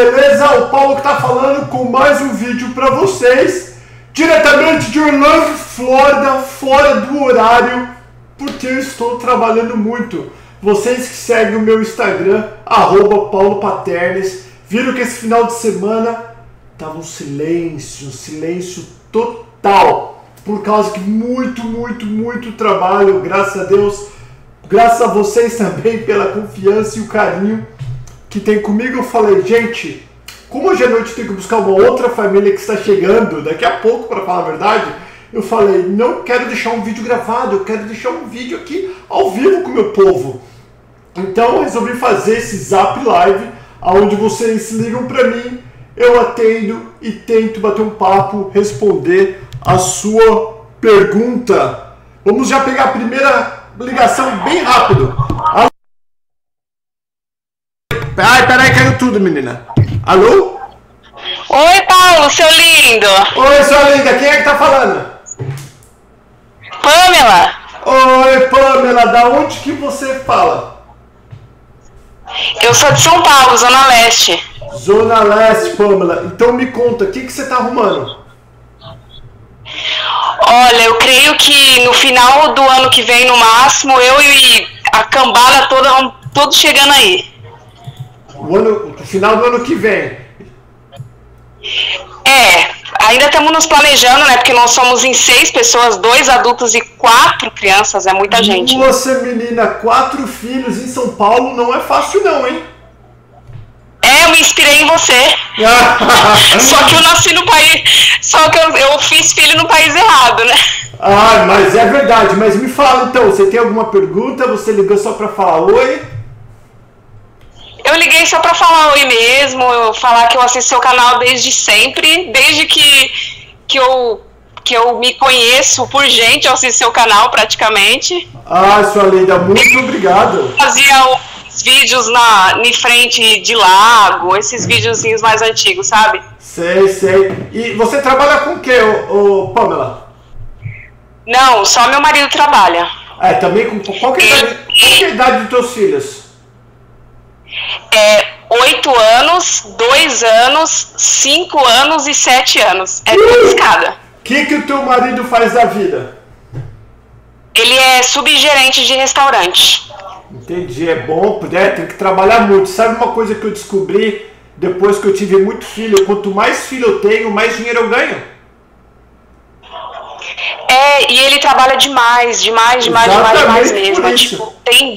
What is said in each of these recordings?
Beleza? O Paulo que tá falando com mais um vídeo para vocês, diretamente de Orlando, Flórida, fora do horário, porque eu estou trabalhando muito. Vocês que seguem o meu Instagram, arroba Paulo Paternes, viram que esse final de semana tava um silêncio, um silêncio total, por causa que muito, muito, muito trabalho, graças a Deus, graças a vocês também pela confiança e o carinho que tem comigo, eu falei, gente, como hoje à noite tenho que buscar uma outra família que está chegando daqui a pouco, para falar a verdade, eu falei, não quero deixar um vídeo gravado, eu quero deixar um vídeo aqui ao vivo com o meu povo. Então eu resolvi fazer esse Zap Live, onde vocês ligam para mim, eu atendo e tento bater um papo, responder a sua pergunta. Vamos já pegar a primeira ligação bem rápido. Ai, peraí, caiu tudo, menina. Alô? Oi, Paulo, seu lindo. Oi, sua linda, quem é que tá falando? Pamela. Oi, Pamela, da onde que você fala? Eu sou de São Paulo, Zona Leste. Zona Leste, Pamela. Então me conta, o que, que você tá arrumando? Olha, eu creio que no final do ano que vem, no máximo, eu e a cambada toda todos chegando aí. O ano, no final do ano que vem. É, ainda estamos nos planejando, né? Porque nós somos em seis pessoas, dois adultos e quatro crianças, é muita gente. Você, menina, quatro filhos em São Paulo não é fácil não, hein? É, eu me inspirei em você. só que eu nasci no país. Só que eu, eu fiz filho no país errado, né? Ah, mas é verdade. Mas me fala então, você tem alguma pergunta? Você ligou só pra falar oi? Eu liguei só pra falar oi mesmo, eu falar que eu assisto seu canal desde sempre, desde que, que, eu, que eu me conheço por gente, eu assisto seu canal praticamente. Ah, sua linda, muito obrigado. Fazia os vídeos na em frente de lago, esses videozinhos mais antigos, sabe? Sei, sei. E você trabalha com o que, ô, ô, Pamela? Não, só meu marido trabalha. É, também com qual que é a idade, qual que é a idade dos teus filhos? É oito anos, dois anos, cinco anos e sete anos. É tudo escada. O que, que o teu marido faz da vida? Ele é subgerente de restaurante. Entendi, é bom, é, tem que trabalhar muito. Sabe uma coisa que eu descobri depois que eu tive muito filho? Quanto mais filho eu tenho, mais dinheiro eu ganho. É, e ele trabalha demais, demais, demais, demais, Exatamente demais mesmo. isso. Tipo, tem,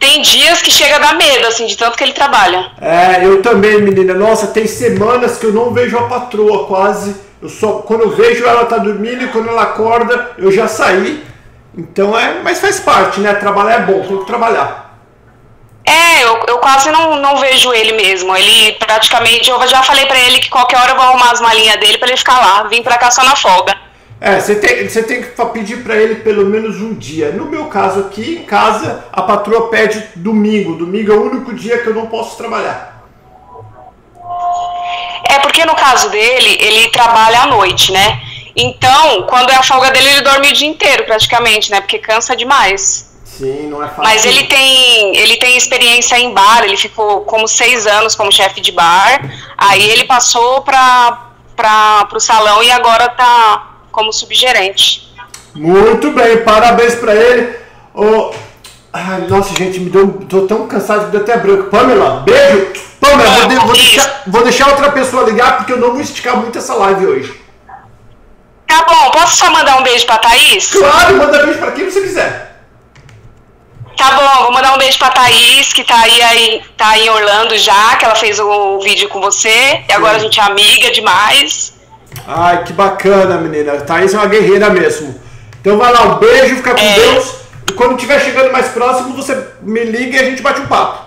tem dias que chega a dar medo, assim, de tanto que ele trabalha. É, eu também, menina. Nossa, tem semanas que eu não vejo a patroa quase. Eu só quando eu vejo ela tá dormindo e quando ela acorda, eu já saí. Então é, mas faz parte, né? Trabalhar é bom, tem que trabalhar. É, eu, eu quase não, não vejo ele mesmo. Ele praticamente, eu já falei pra ele que qualquer hora eu vou arrumar as malinhas dele pra ele ficar lá. Vim pra cá só na folga. É, você tem, você tem que pedir pra ele pelo menos um dia. No meu caso aqui, em casa, a patroa pede domingo. Domingo é o único dia que eu não posso trabalhar. É porque no caso dele, ele trabalha à noite, né? Então, quando é a folga dele, ele dorme o dia inteiro praticamente, né? Porque cansa demais. Sim, não é fácil. Mas ele tem, ele tem experiência em bar, ele ficou como seis anos como chefe de bar. Aí ele passou para o salão e agora tá como subgerente. Muito bem, parabéns pra ele. Ô, Ai, nossa, gente, me deu, tô tão cansado que deu até branco. Pamela, beijo. Pamela, vou, de- vou deixar, vou deixar outra pessoa ligar porque eu não vou esticar muito essa live hoje. Tá bom, posso só mandar um beijo pra Thaís? Claro, manda beijo pra quem você quiser. Tá bom, vou mandar um beijo pra Thaís, que tá aí, aí tá em Orlando já, que ela fez o vídeo com você. E agora a gente é amiga demais. Ai, que bacana, menina. Thaís é uma guerreira mesmo. Então vai lá, um beijo, fica com É. Deus. E quando estiver chegando mais próximo, você me liga e a gente bate um papo.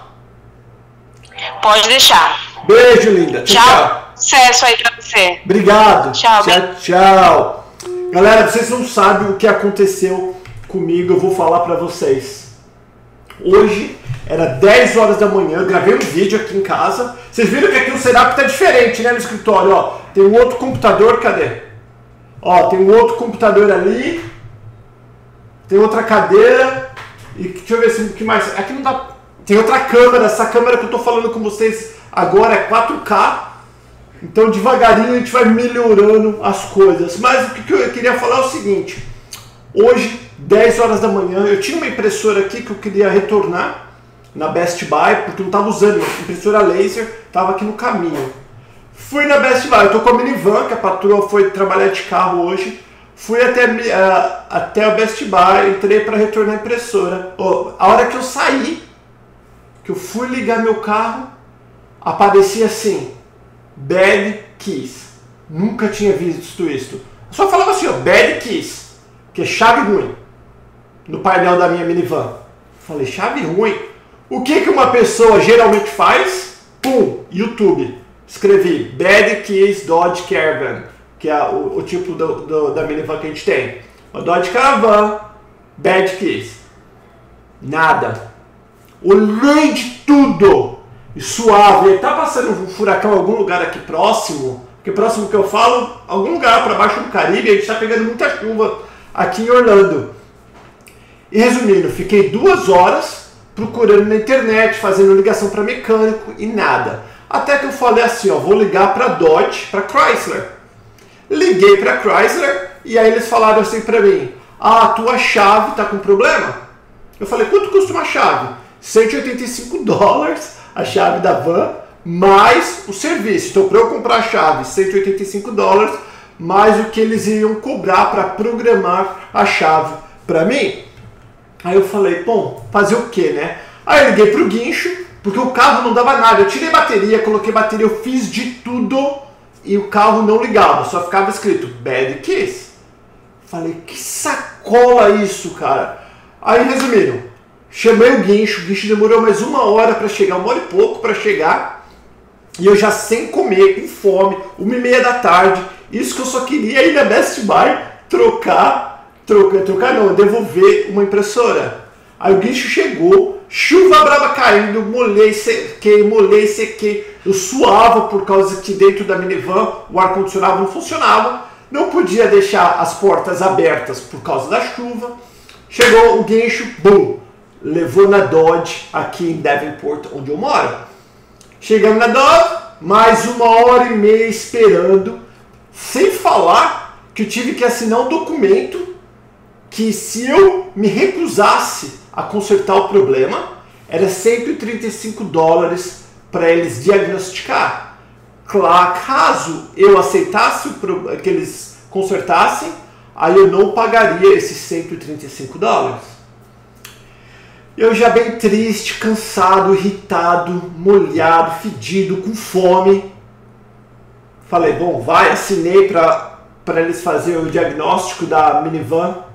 Pode deixar. Beijo, linda. Tchau. Sucesso aí pra você. Obrigado. Tchau, Tchau, tchau. Galera, vocês não sabem o que aconteceu comigo, eu vou falar pra vocês. Hoje era 10 horas da manhã, gravei um vídeo aqui em casa. Vocês viram que aqui o setup tá diferente, né, no escritório, ó. Tem um outro computador, cadê? Ó, tem um outro computador ali. Tem outra cadeira. E deixa eu ver se o que mais. Aqui não dá. Tem outra câmera, essa câmera que eu tô falando com vocês agora é 4K. Então devagarinho a gente vai melhorando as coisas. Mas o que eu queria falar é o seguinte. Hoje, 10 horas da manhã, eu tinha uma impressora aqui que eu queria retornar na Best Buy, porque não estava usando, impressora laser, estava aqui no caminho. Fui na Best Buy, eu tô com a minivan, que a patroa foi trabalhar de carro hoje. Fui até, uh, até a Best Buy, entrei para retornar a impressora. Oh, a hora que eu saí, que eu fui ligar meu carro, aparecia assim, bad keys. Nunca tinha visto isso. só falava assim, ó, bad keys, que é chave ruim, no painel da minha minivan. Falei, chave ruim? O que, que uma pessoa geralmente faz? Pum, YouTube. Escrevi Bad Keys Dodge Caravan que é o, o tipo do, do, da minivan que a gente tem. Dodge Caravan, Bad Keys. Nada. Olhei de tudo. E suave. Tá passando um furacão em algum lugar aqui próximo. Que próximo que eu falo, algum lugar para baixo do Caribe, a gente está pegando muita chuva aqui em Orlando. E resumindo, fiquei duas horas procurando na internet, fazendo ligação para mecânico e nada. Até que eu falei assim, ó, vou ligar para Dodge, para Chrysler. Liguei para Chrysler e aí eles falaram assim para mim: "Ah, a tua chave tá com problema?" Eu falei: "Quanto custa uma chave?" 185 dólares a chave da van mais o serviço. Então, para eu comprar a chave, 185 dólares mais o que eles iam cobrar para programar a chave para mim. Aí eu falei, bom, fazer o que, né? Aí eu liguei pro guincho, porque o carro não dava nada. Eu tirei bateria, coloquei bateria, eu fiz de tudo e o carro não ligava, só ficava escrito Bad Kiss. Falei, que sacola isso, cara. Aí resumindo, chamei o guincho, o guincho demorou mais uma hora para chegar, uma hora e pouco para chegar. E eu já sem comer, com fome, uma e meia da tarde. Isso que eu só queria ir na Best Buy trocar, trocar, trocar não, devolver uma impressora. Aí o guincho chegou, chuva brava caindo, molhei, sequei, molhei, sequei. Eu suava por causa que dentro da minivan o ar-condicionado não funcionava. Não podia deixar as portas abertas por causa da chuva. Chegou o guincho, bum, levou na Dodge aqui em Davenport, onde eu moro. Chegando na Dodge, mais uma hora e meia esperando, sem falar que eu tive que assinar um documento que se eu me recusasse a consertar o problema, era 135 dólares para eles diagnosticar. Claro, caso eu aceitasse que eles consertassem, aí eu não pagaria esses 135 dólares. Eu já bem triste, cansado, irritado, molhado, fedido, com fome. Falei, bom, vai, assinei para eles fazerem o diagnóstico da minivan.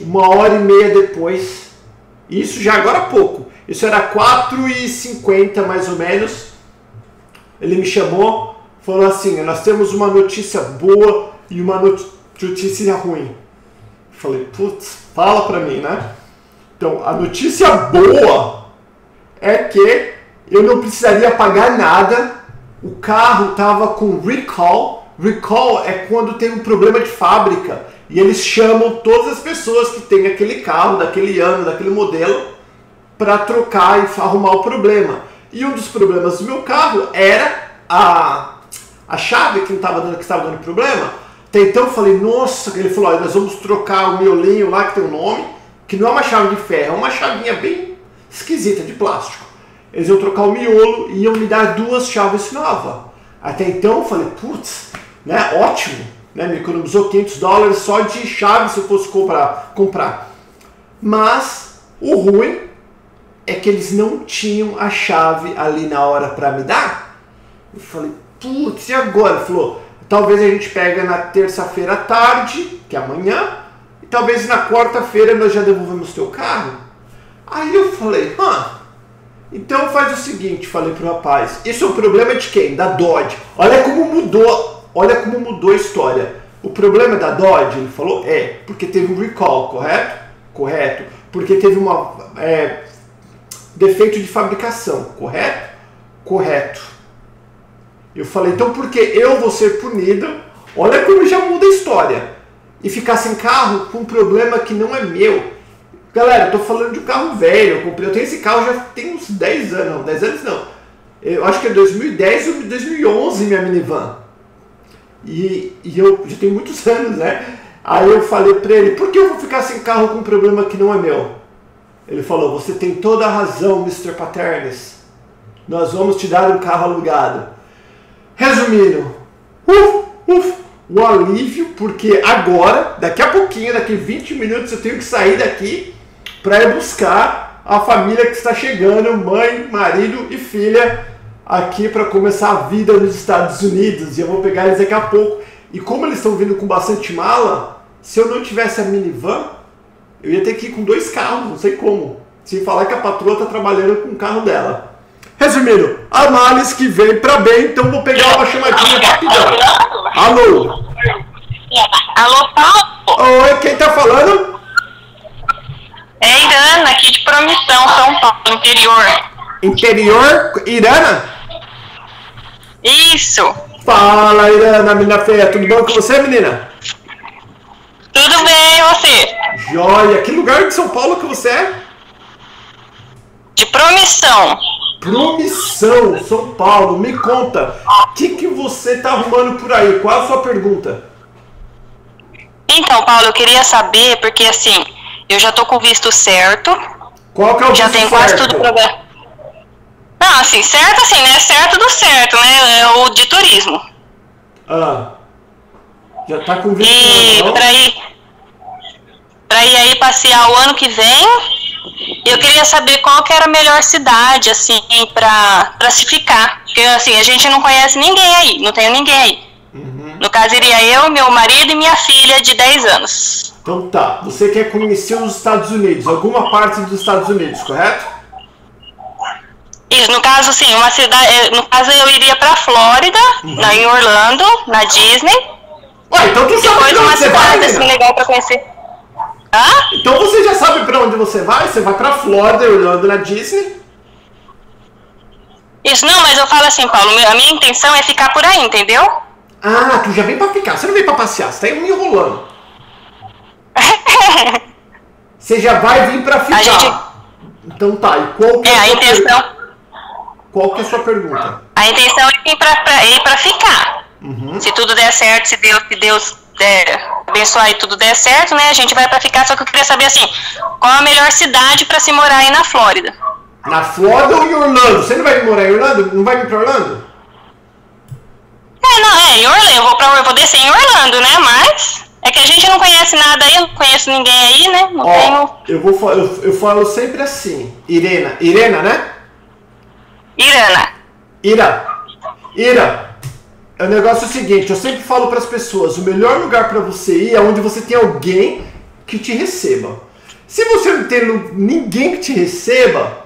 Uma hora e meia depois, isso já agora há pouco, isso era 4h50 mais ou menos. Ele me chamou, falou assim: Nós temos uma notícia boa e uma notícia ruim. Falei, putz, fala pra mim, né? Então, a notícia boa é que eu não precisaria pagar nada. O carro estava com recall. Recall é quando tem um problema de fábrica e eles chamam todas as pessoas que têm aquele carro, daquele ano, daquele modelo, para trocar e arrumar o problema. E um dos problemas do meu carro era a, a chave que estava dando, que dando problema. Até então eu falei, nossa, ele falou, nós vamos trocar o miolinho lá que tem o um nome, que não é uma chave de ferro, é uma chavinha bem esquisita de plástico. Eles iam trocar o miolo e iam me dar duas chaves novas. Até então eu falei, putz, né, ótimo, né, me economizou 500 dólares só de chave se eu fosse comprar. comprar. Mas o ruim é que eles não tinham a chave ali na hora para me dar. Eu falei, putz, e agora? Ele falou, talvez a gente pega na terça-feira à tarde, que é amanhã, e talvez na quarta-feira nós já devolvemos teu carro. Aí eu falei, ah, então faz o seguinte, falei pro rapaz, isso é o problema de quem? Da Dodge. Olha como mudou, olha como mudou a história. O problema da Dodge, ele falou, é porque teve um recall, correto? Correto. Porque teve uma é, defeito de fabricação, correto? Correto. Eu falei, então por que eu vou ser punido? Olha como já muda a história. E ficar sem carro com um problema que não é meu. Galera, eu tô falando de um carro velho. Eu, comprei, eu tenho esse carro já tem uns 10 anos. Não, 10 anos não. Eu acho que é 2010 ou 2011 minha minivan. E, e eu já tenho muitos anos, né? Aí eu falei pra ele, por que eu vou ficar sem carro com um problema que não é meu? Ele falou, você tem toda a razão, Mr. Paternes. Nós vamos te dar um carro alugado. Resumindo, uf, uf, o alívio, porque agora, daqui a pouquinho, daqui 20 minutos, eu tenho que sair daqui para ir buscar a família que está chegando, mãe, marido e filha, aqui para começar a vida nos Estados Unidos. E eu vou pegar eles daqui a pouco. E como eles estão vindo com bastante mala, se eu não tivesse a minivan, eu ia ter que ir com dois carros, não sei como. Sem falar que a patroa está trabalhando com o carro dela. Resumindo, a males que vem para bem, então vou pegar uma chamadinha rapidão. Alô? Alô, Paulo? Oi, quem tá falando? É Irana, aqui de Promissão, São Paulo, interior. Interior? Irana? Isso. Fala, Irana, menina feia. Tudo bom com você, menina? Tudo bem, e você? Joia. Que lugar de São Paulo que você é? De Promissão. Promissão, São Paulo. Me conta, o que, que você tá arrumando por aí? Qual a sua pergunta? Então, Paulo, eu queria saber, porque assim, eu já tô com o visto certo. Qual que é o Já visto tenho quase certo? tudo programado. Não, assim, certo assim, né? Certo do certo, né? É o de turismo. Ah, já tá com visto E normal? pra ir, pra ir aí passear o ano que vem, eu queria saber qual que era a melhor cidade, assim, pra, pra se ficar. Porque, assim, a gente não conhece ninguém aí, não tenho ninguém aí. Uhum. No caso, iria eu, meu marido e minha filha de 10 anos. Então tá, você quer conhecer os Estados Unidos, alguma parte dos Estados Unidos, correto? Isso, no caso, sim, uma cidade. eh, No caso, eu iria pra Flórida, Uhum. na, em Orlando, na Disney. Ué, então tu sabe Depois pra uma onde você vai, cidade assim, menina? legal pra conhecer. Hã? Então você já sabe pra onde você vai? Você vai pra Flórida, Orlando, na Disney? Isso, não, mas eu falo assim, Paulo, a minha intenção é ficar por aí, entendeu? Ah, tu já vem pra ficar, você não vem pra passear, você tá me enrolando. Você já vai vir pra ficar. Gente- Então tá, e qual que é, É, a intenção, Qual que é a sua pergunta? a intenção é ir pra ficar. Uhum. Se tudo der certo, se Deus, se Deus é, abençoar e tudo der certo, né, a gente vai pra ficar. Só que eu queria saber, assim, qual a melhor cidade pra se morar aí na Flórida? Na Flórida ou em Orlando? Você não vai morar em Orlando? Não vai vir pra Orlando? É, não, é, em Orlando, eu vou, pra, eu vou descer em Orlando, né, mas... É que a gente não conhece nada aí, eu não conheço ninguém aí, né, não tenho... Ó, eu, vou, eu, eu falo sempre assim. Irena. Irena, né? Irana. Ira. Ira. O negócio é o seguinte, eu sempre falo para as pessoas, o melhor lugar para você ir é onde você tem alguém que te receba. Se você não tem ninguém que te receba,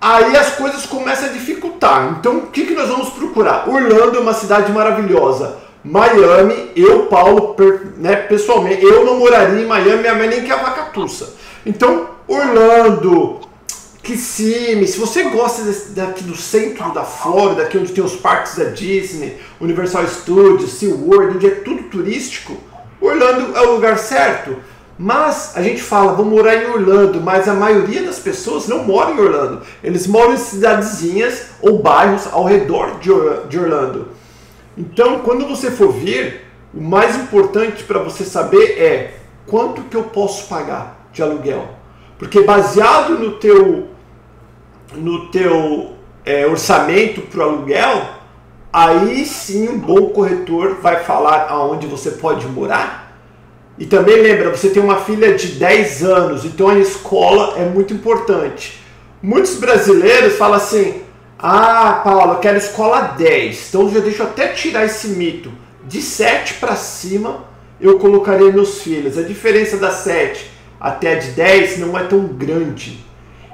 aí as coisas começam a dificultar. Então, o que, que nós vamos procurar? Orlando é uma cidade maravilhosa. Miami, eu, Paulo, né, pessoalmente, eu não moraria em Miami, minha mãe nem quer vacatuça. Então, Orlando, Kissimmee, se você gosta desse- daqui do centro da Flórida, aqui onde tem os parques da Disney, Universal Studios, SeaWorld, onde é tudo turístico, Orlando é o lugar certo. Mas a gente fala, vou morar em Orlando, mas a maioria das pessoas não mora em Orlando. Eles moram em cidadezinhas ou bairros ao redor de Or- de Orlando. Então, quando você for vir, o mais importante para você saber é quanto que eu posso pagar de aluguel. Porque baseado no teu no teu é, orçamento para o aluguel, aí sim um bom corretor vai falar aonde você pode morar. E também lembra, você tem uma filha de 10 anos, então a escola é muito importante. Muitos brasileiros falam assim: Ah, Paulo, eu quero escola 10. Então já deixa eu até tirar esse mito. De 7 para cima eu colocaria meus filhos. A diferença da 7 até a de 10 não é tão grande.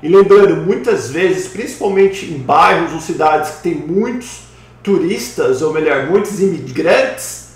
E lembrando, muitas vezes, principalmente em bairros ou cidades que tem muitos turistas, ou melhor, muitos imigrantes,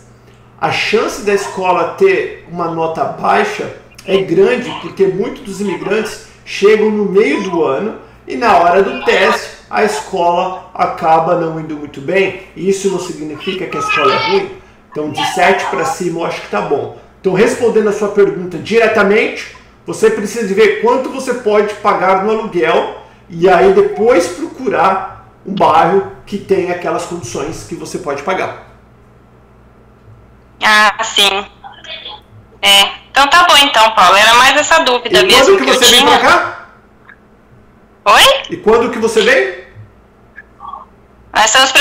a chance da escola ter uma nota baixa é grande porque muitos dos imigrantes chegam no meio do ano e na hora do teste a escola acaba não indo muito bem. E isso não significa que a escola é ruim. Então, de 7 para cima, eu acho que tá bom. Então, respondendo a sua pergunta diretamente, você precisa de ver quanto você pode pagar no aluguel e aí depois procurar um bairro que tem aquelas condições que você pode pagar. Ah, sim. É. Então tá bom então, Paulo. Era mais essa dúvida e mesmo. Quando que, que você vem pra cá? Oi? E quando que você vem? Nós estamos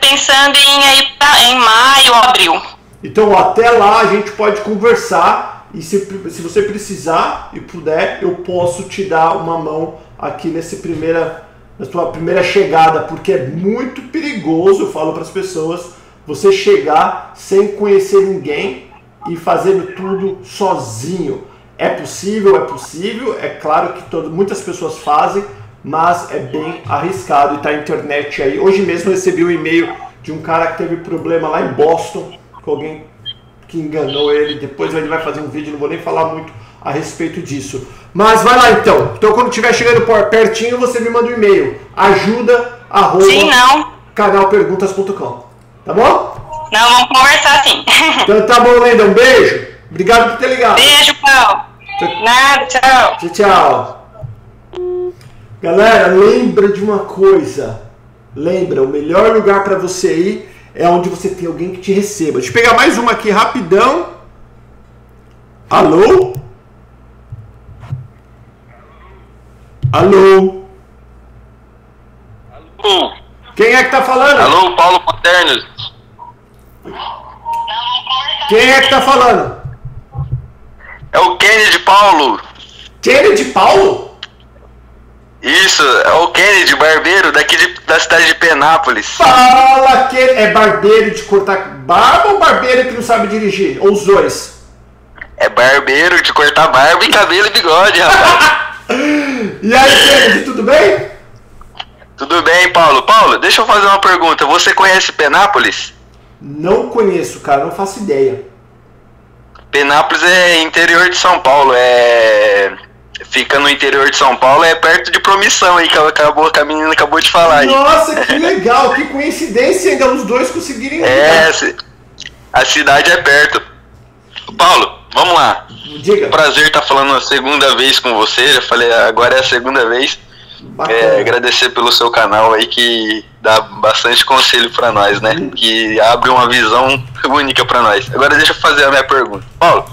pensando em ir pra, em maio, abril. Então até lá a gente pode conversar e se, se você precisar e puder, eu posso te dar uma mão aqui nesse primeira, na sua primeira chegada, porque é muito perigoso, eu falo para as pessoas, você chegar sem conhecer ninguém e fazendo tudo sozinho. É possível, é possível, é claro que todo, muitas pessoas fazem, mas é bem arriscado e tá a internet aí. Hoje mesmo recebi um e-mail de um cara que teve problema lá em Boston, com alguém que enganou ele. Depois ele vai fazer um vídeo, não vou nem falar muito a respeito disso. Mas vai lá então. Então quando estiver chegando pertinho, você me manda um e-mail. Ajuda arroba Sim, não. canalperguntas.com. Tá bom? Não, vamos conversar sim. Então tá bom, Lenda. Um beijo. Obrigado por ter ligado. Beijo, Paulo. Nada, tchau. Tchau, tchau. Galera, lembra de uma coisa. Lembra, o melhor lugar para você ir é onde você tem alguém que te receba. Deixa eu pegar mais uma aqui rapidão. Alô? Alô? Alô? Quem é que tá falando? Alô, Paulo Paternos. Quem é que tá falando? É o Kennedy Paulo. Kennedy Paulo? Isso, é o Kennedy, barbeiro daqui de, da cidade de Penápolis. Fala que é barbeiro de cortar barba ou barbeiro que não sabe dirigir? Ou os dois? É barbeiro de cortar barba e cabelo e bigode, rapaz. e aí, Kennedy, tudo bem? Tudo bem, Paulo. Paulo, deixa eu fazer uma pergunta. Você conhece Penápolis? Não conheço, cara, não faço ideia. Penápolis é interior de São Paulo, é fica no interior de São Paulo, é perto de Promissão aí, que acabou, que a menina acabou de falar aí. Nossa, que legal, que coincidência ainda os dois conseguirem. É, a cidade é perto. Paulo, vamos lá. Diga. Prazer estar falando a segunda vez com você, já falei, agora é a segunda vez. É, agradecer pelo seu canal aí que dá bastante conselho para nós, né? Hum. Que abre uma visão única para nós. Agora deixa eu fazer a minha pergunta. Paulo,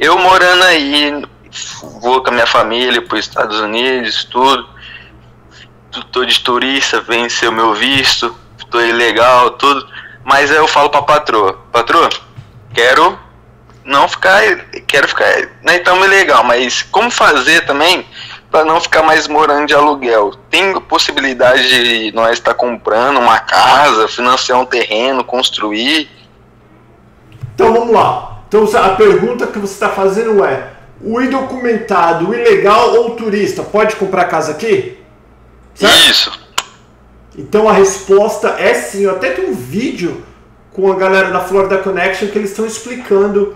eu morando aí vou com a minha família para os Estados Unidos, tudo. Tô de turista, vencer o meu visto, tô ilegal, tudo. Mas eu falo pra patroa, patroa, quero não ficar, quero ficar, não é tão ilegal, mas como fazer também para não ficar mais morando de aluguel? Tem possibilidade de nós estar tá comprando uma casa, financiar um terreno, construir? Então vamos lá. Então a pergunta que você está fazendo é: o indocumentado, o ilegal ou o turista pode comprar casa aqui? Certo? Isso. Então a resposta é sim. Eu até tenho um vídeo com a galera da Florida Connection que eles estão explicando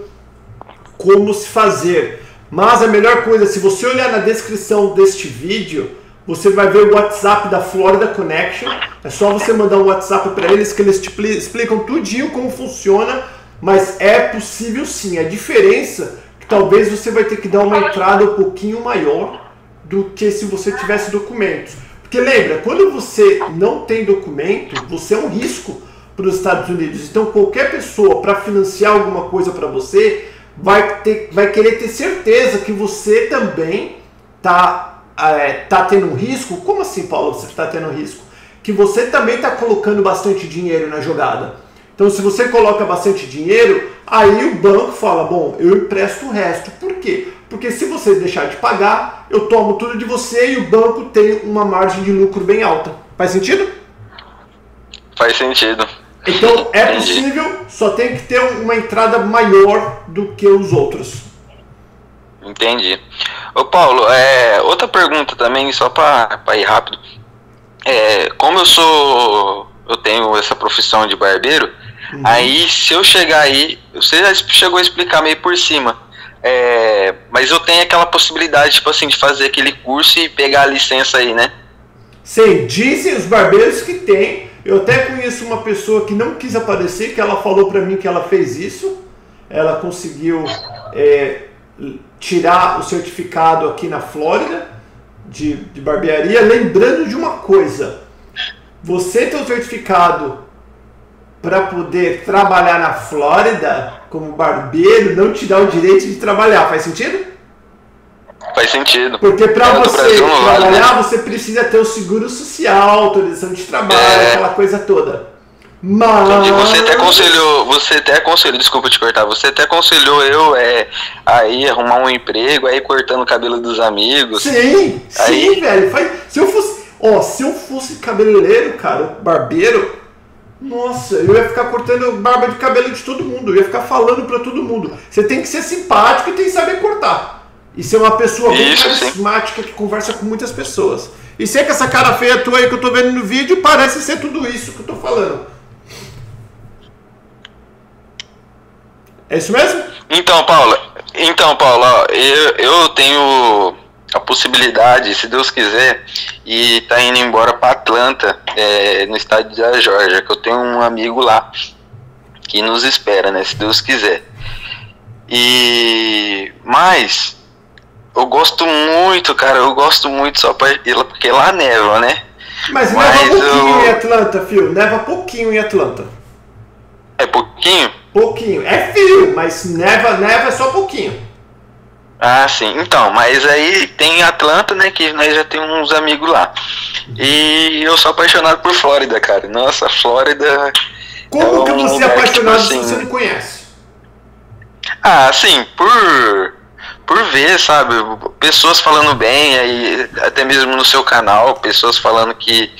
como se fazer. Mas a melhor coisa, se você olhar na descrição deste vídeo, você vai ver o WhatsApp da Florida Connection. É só você mandar um WhatsApp para eles que eles te explicam tudinho como funciona. Mas é possível sim. A diferença talvez você vai ter que dar uma entrada um pouquinho maior do que se você tivesse documentos. Porque lembra, quando você não tem documento, você é um risco para os Estados Unidos. Então qualquer pessoa para financiar alguma coisa para você vai, ter, vai querer ter certeza que você também está é, tá tendo um risco. Como assim, Paulo? Você está tendo um risco? Que você também está colocando bastante dinheiro na jogada. Então, se você coloca bastante dinheiro, aí o banco fala: bom, eu empresto o resto. Por quê? Porque se você deixar de pagar, eu tomo tudo de você e o banco tem uma margem de lucro bem alta. Faz sentido? Faz sentido. Então é possível, só tem que ter uma entrada maior do que os outros. Entendi. Ô Paulo, é, outra pergunta também, só para ir rápido. É, como eu sou. Eu tenho essa profissão de barbeiro, Uhum. Aí, se eu chegar aí, você já chegou a explicar meio por cima. É, mas eu tenho aquela possibilidade, tipo assim, de fazer aquele curso e pegar a licença aí, né? Sim, dizem os barbeiros que tem. Eu até conheço uma pessoa que não quis aparecer, que ela falou para mim que ela fez isso. Ela conseguiu é, tirar o certificado aqui na Flórida de, de barbearia, lembrando de uma coisa: você ter o certificado para poder trabalhar na Flórida como barbeiro não te dá o direito de trabalhar. Faz sentido? Faz sentido. Porque para você Brasil, trabalhar, vale. você precisa ter o seguro social, autorização de trabalho, é. aquela coisa toda. Mas... E você até aconselhou, você até aconselhou, desculpa te cortar, você até aconselhou eu é, aí arrumar um emprego, aí cortando o cabelo dos amigos. Sim, aí... sim, velho. Se eu fosse, ó, se eu fosse cabeleireiro, cara, barbeiro, nossa, eu ia ficar cortando barba de cabelo de todo mundo, eu ia ficar falando para todo mundo. Você tem que ser simpático e tem que saber cortar. E ser uma pessoa bem carismática que conversa com muitas pessoas. E sei que essa cara feia tua aí que eu tô vendo no vídeo parece ser tudo isso que eu tô falando. É isso mesmo? Então, Paula, então, Paula, eu, eu tenho a possibilidade, se Deus quiser, e tá indo embora para Atlanta, é, no estado da Georgia, que eu tenho um amigo lá que nos espera, né, se Deus quiser. E mas eu gosto muito, cara, eu gosto muito só pra, porque lá neva, né? Mas, mas neva pouquinho eu... em Atlanta, fio, neva pouquinho em Atlanta. É pouquinho? Pouquinho. É frio, mas neva, neva só pouquinho. Ah, sim. Então, mas aí tem Atlanta, né? Que nós já temos uns amigos lá. E eu sou apaixonado por Flórida, cara. Nossa, Flórida. Como é um que você é apaixonado tipo, assim, se você não conhece? Ah, sim, por por ver, sabe? Pessoas falando bem, aí, até mesmo no seu canal, pessoas falando que,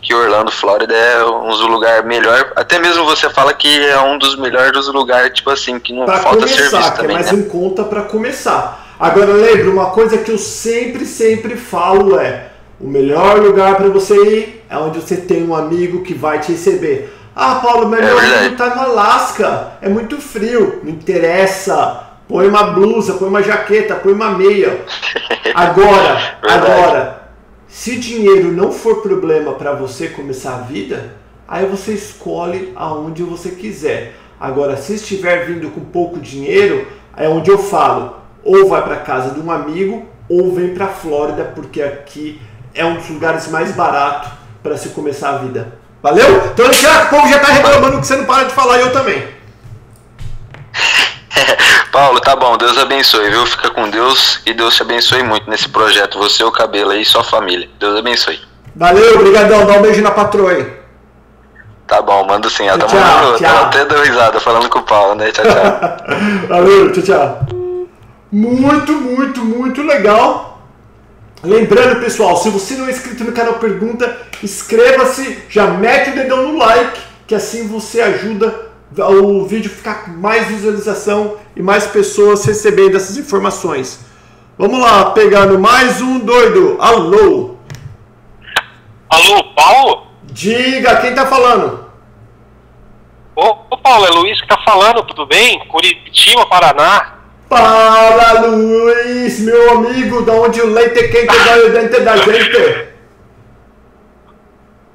que Orlando, Flórida é um dos lugares melhor. Até mesmo você fala que é um dos melhores dos lugares, tipo assim, que não pra falta começar, serviço que também. É mais né? em conta para começar. Agora lembra, uma coisa que eu sempre, sempre falo é o melhor lugar para você ir é onde você tem um amigo que vai te receber. Ah, Paulo, meu é amigo tá no Alasca, é muito frio, não interessa põe uma blusa, põe uma jaqueta, põe uma meia. Agora, agora, se dinheiro não for problema para você começar a vida, aí você escolhe aonde você quiser. Agora, se estiver vindo com pouco dinheiro, é onde eu falo, ou vai para casa de um amigo ou vem para Flórida, porque aqui é um dos lugares mais baratos para se começar a vida. Valeu? Então, já, o povo já tá reclamando que você não para de falar eu também. Paulo, tá bom, Deus abençoe, viu? Fica com Deus e Deus te abençoe muito nesse projeto, você, o cabelo aí e sua família. Deus abençoe. Valeu, obrigadão, dá um beijo na patroa aí. Tá bom, mando sim. Ela tá mandando, tchau. até deu risada falando com o Paulo, né? Tchau, tchau. Valeu, tchau, tchau. Muito, muito, muito legal. Lembrando, pessoal, se você não é inscrito no canal Pergunta, inscreva-se, já mete o dedão no like, que assim você ajuda o vídeo ficar com mais visualização e mais pessoas recebendo essas informações. Vamos lá, pegando mais um doido. Alô? Alô, Paulo? Diga, quem tá falando? Ô, ô Paulo, é Luiz que tá falando, tudo bem? Curitiba, Paraná. Fala, Luiz, meu amigo, da onde o leite quente vai dentro da gente.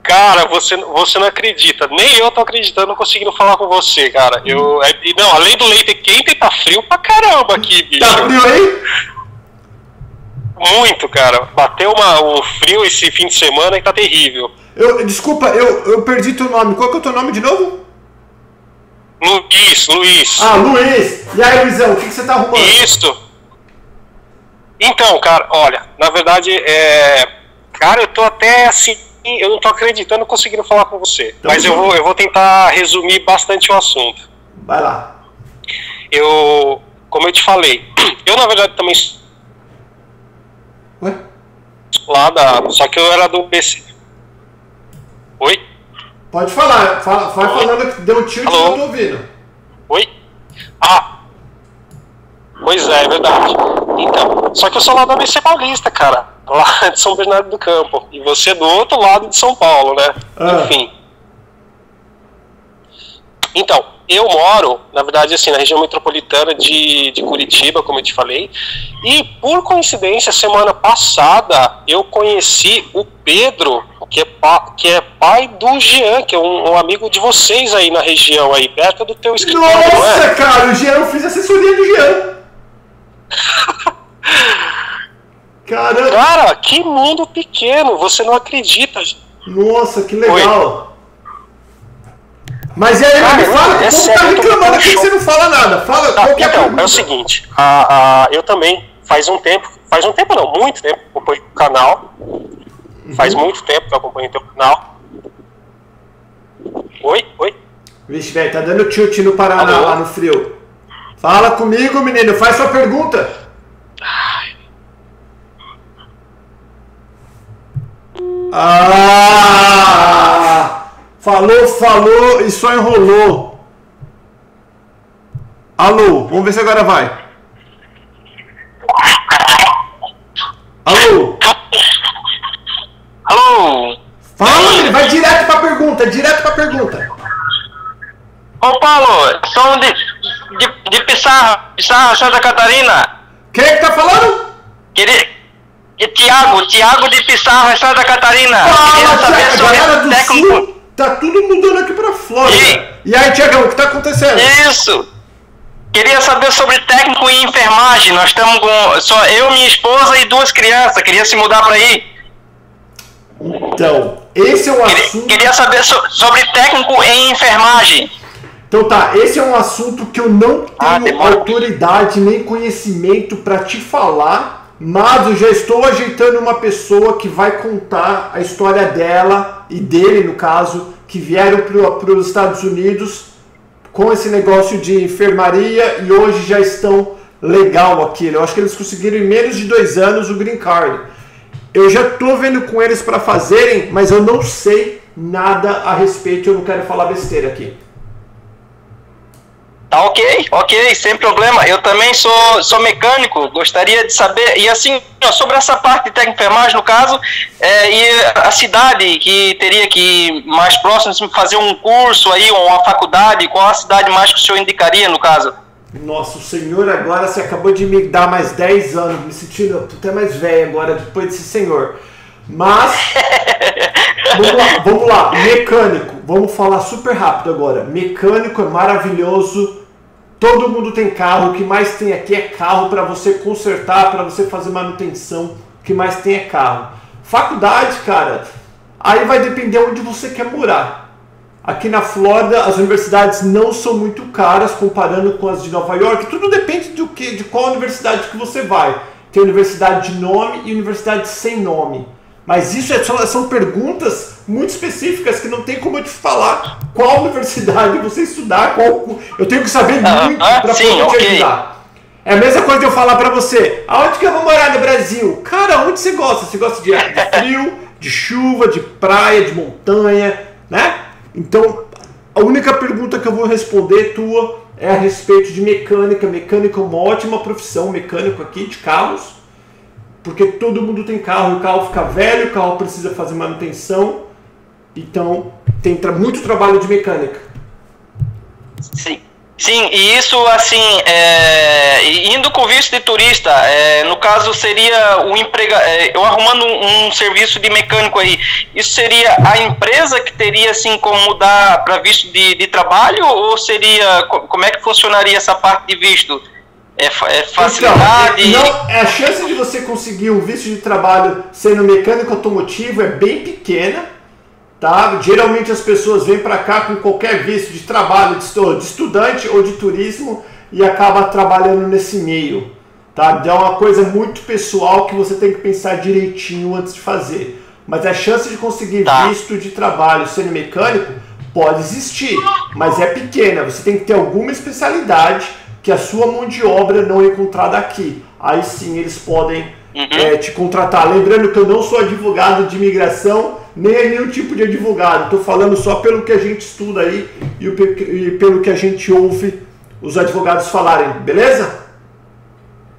Cara, você, você não acredita. Nem eu tô acreditando conseguindo falar com você, cara. Eu, é, não, além do leite quente, tá frio pra caramba aqui, bicho. Tá frio aí? Muito, cara. Bateu uma, o frio esse fim de semana e tá terrível. Eu, desculpa, eu, eu perdi teu nome. Qual que é o teu nome de novo? Luiz, Luiz. Ah, Luiz. E aí, Luizão, o que, que você tá arrumando? Isso. Então, cara, olha, na verdade, é. Cara, eu tô até assim eu não tô acreditando conseguindo falar com você. Então, mas eu vou, eu vou tentar resumir bastante o assunto. Vai lá. Eu, como eu te falei, eu na verdade também. Ué? Lá da. Só que eu era do PC. Oi? Pode falar, fala, vai Oi? falando que deu um tiro que eu tô ouvindo. Oi? Ah! Pois é, é verdade. Então, só que eu sou lá do ABC Paulista, cara lá de São Bernardo do Campo. E você do outro lado de São Paulo, né? Ah. Enfim. Então, eu moro, na verdade, assim, na região metropolitana de, de Curitiba, como eu te falei. E, por coincidência, semana passada, eu conheci o Pedro, que é, pa, que é pai do Jean, que é um, um, amigo de vocês aí na região, aí perto do teu escritório. Nossa, é? cara, o Jean, eu fiz assessoria do Jean. Caramba. Cara, que mundo pequeno, você não acredita. Nossa, que legal. Oi. Mas e aí, Cara, me fala, é como tá reclamando aqui que você não fala nada? Fala, tá, então, é o seguinte, a, a, eu também, faz um tempo, faz um tempo não, muito tempo, acompanho o canal. Uhum. Faz muito tempo que eu acompanho o teu canal. Oi, oi. Vixe, velho, tá dando tilt no Paraná, lá no frio. Fala comigo, menino, faz sua pergunta. Ah! Falou, falou e só enrolou. Alô, vamos ver se agora vai. Alô? Alô? Fala, ele vai direto pra pergunta, direto pra pergunta. Ô Paulo, sou de, de, de Pissarra, Pissarra, Santa Catarina. Quem é que tá falando? Queria, Tiago, Tiago de Pissarra, Santa Catarina. Fala, Queria saber sobre do técnico. Tá tudo mudando aqui pra Flórida. E, e aí, Tiagão, o que tá acontecendo? Isso. Queria saber sobre técnico em enfermagem. Nós estamos com só eu, minha esposa e duas crianças. Queria se mudar para aí. Então, esse é um assunto. Queria saber so, sobre técnico em enfermagem. Então tá, esse é um assunto que eu não ah, tenho ah, autoridade nem conhecimento para te falar, mas eu já estou ajeitando uma pessoa que vai contar a história dela e dele, no caso, que vieram para os Estados Unidos com esse negócio de enfermaria e hoje já estão legal aqui. Eu acho que eles conseguiram em menos de dois anos o green card. Eu já estou vendo com eles para fazerem, mas eu não sei nada a respeito. Eu não quero falar besteira aqui. Tá ok, ok, sem problema. Eu também sou, sou mecânico, gostaria de saber. E assim, sobre essa parte de técnico enfermagem, no caso, é, e a cidade que teria que mais próximo, fazer um curso aí, ou uma faculdade, qual a cidade mais que o senhor indicaria, no caso? Nossa, o senhor agora, você acabou de me dar mais 10 anos, me sentindo até mais velho agora, depois desse senhor. Mas, vamos lá, vamos lá, mecânico, vamos falar super rápido agora. Mecânico é maravilhoso, Todo mundo tem carro, o que mais tem aqui é carro para você consertar, para você fazer manutenção, o que mais tem é carro. Faculdade, cara, aí vai depender onde você quer morar. Aqui na Flórida, as universidades não são muito caras comparando com as de Nova York. Tudo depende do que, de qual universidade que você vai. Tem universidade de nome e universidade sem nome. Mas isso é, são, são perguntas muito específicas que não tem como eu te falar qual universidade você estudar, qual. Eu tenho que saber ah, muito ah, para poder okay. te ajudar. É a mesma coisa de eu falar para você, aonde que eu vou morar no Brasil? Cara, onde você gosta? Você gosta de, de frio, de chuva, de praia, de montanha, né? Então, a única pergunta que eu vou responder tua é a respeito de mecânica. Mecânica é uma ótima profissão, mecânico aqui de carros porque todo mundo tem carro, o carro fica velho, o carro precisa fazer manutenção, então tem muito trabalho de mecânica. Sim. Sim, e isso assim, é, indo com visto de turista, é, no caso seria o emprega, é, eu arrumando um, um, serviço de mecânico aí, isso seria a empresa que teria assim como mudar para visto de, de trabalho ou seria como é que funcionaria essa parte de visto? É, é facilidade. Então, não, a chance de você conseguir um visto de trabalho sendo mecânico automotivo é bem pequena. Tá? Geralmente as pessoas vêm para cá com qualquer visto de trabalho, de estudante ou de turismo e acaba trabalhando nesse meio. Tá? Então é uma coisa muito pessoal que você tem que pensar direitinho antes de fazer. Mas a chance de conseguir tá. visto de trabalho sendo mecânico pode existir, mas é pequena. Você tem que ter alguma especialidade que a sua mão de obra não é encontrada aqui. Aí sim eles podem uhum. é, te contratar. Lembrando que eu não sou advogado de imigração, nem é nenhum tipo de advogado. Estou falando só pelo que a gente estuda aí e, e pelo que a gente ouve os advogados falarem, beleza?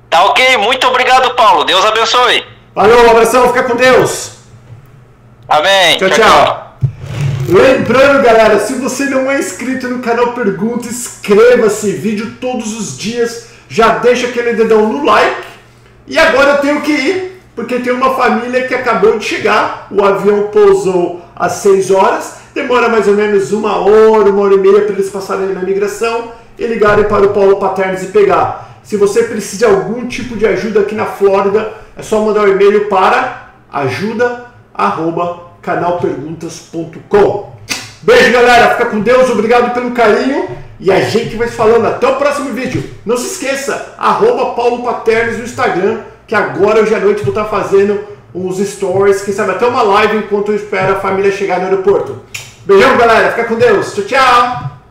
Tá ok, muito obrigado, Paulo. Deus abençoe. Valeu, um abração, fica com Deus. Amém. tchau. tchau. tchau. Lembrando, galera, se você não é inscrito no canal Pergunta, inscreva-se, vídeo todos os dias, já deixa aquele dedão no like. E agora eu tenho que ir, porque tem uma família que acabou de chegar, o avião pousou às 6 horas, demora mais ou menos uma hora, uma hora e meia para eles passarem na migração e ligarem para o Paulo Paternes e pegar. Se você precisa de algum tipo de ajuda aqui na Flórida, é só mandar um e-mail para ajuda@canalperguntas.com. Beijo, galera. Fica com Deus. Obrigado pelo carinho. E a gente vai falando. Até o próximo vídeo. Não se esqueça, arroba Paulo no Instagram, que agora hoje à noite vou estar fazendo uns stories, quem sabe até uma live enquanto eu espero a família chegar no aeroporto. Beijão, galera. Fica com Deus. Tchau, tchau.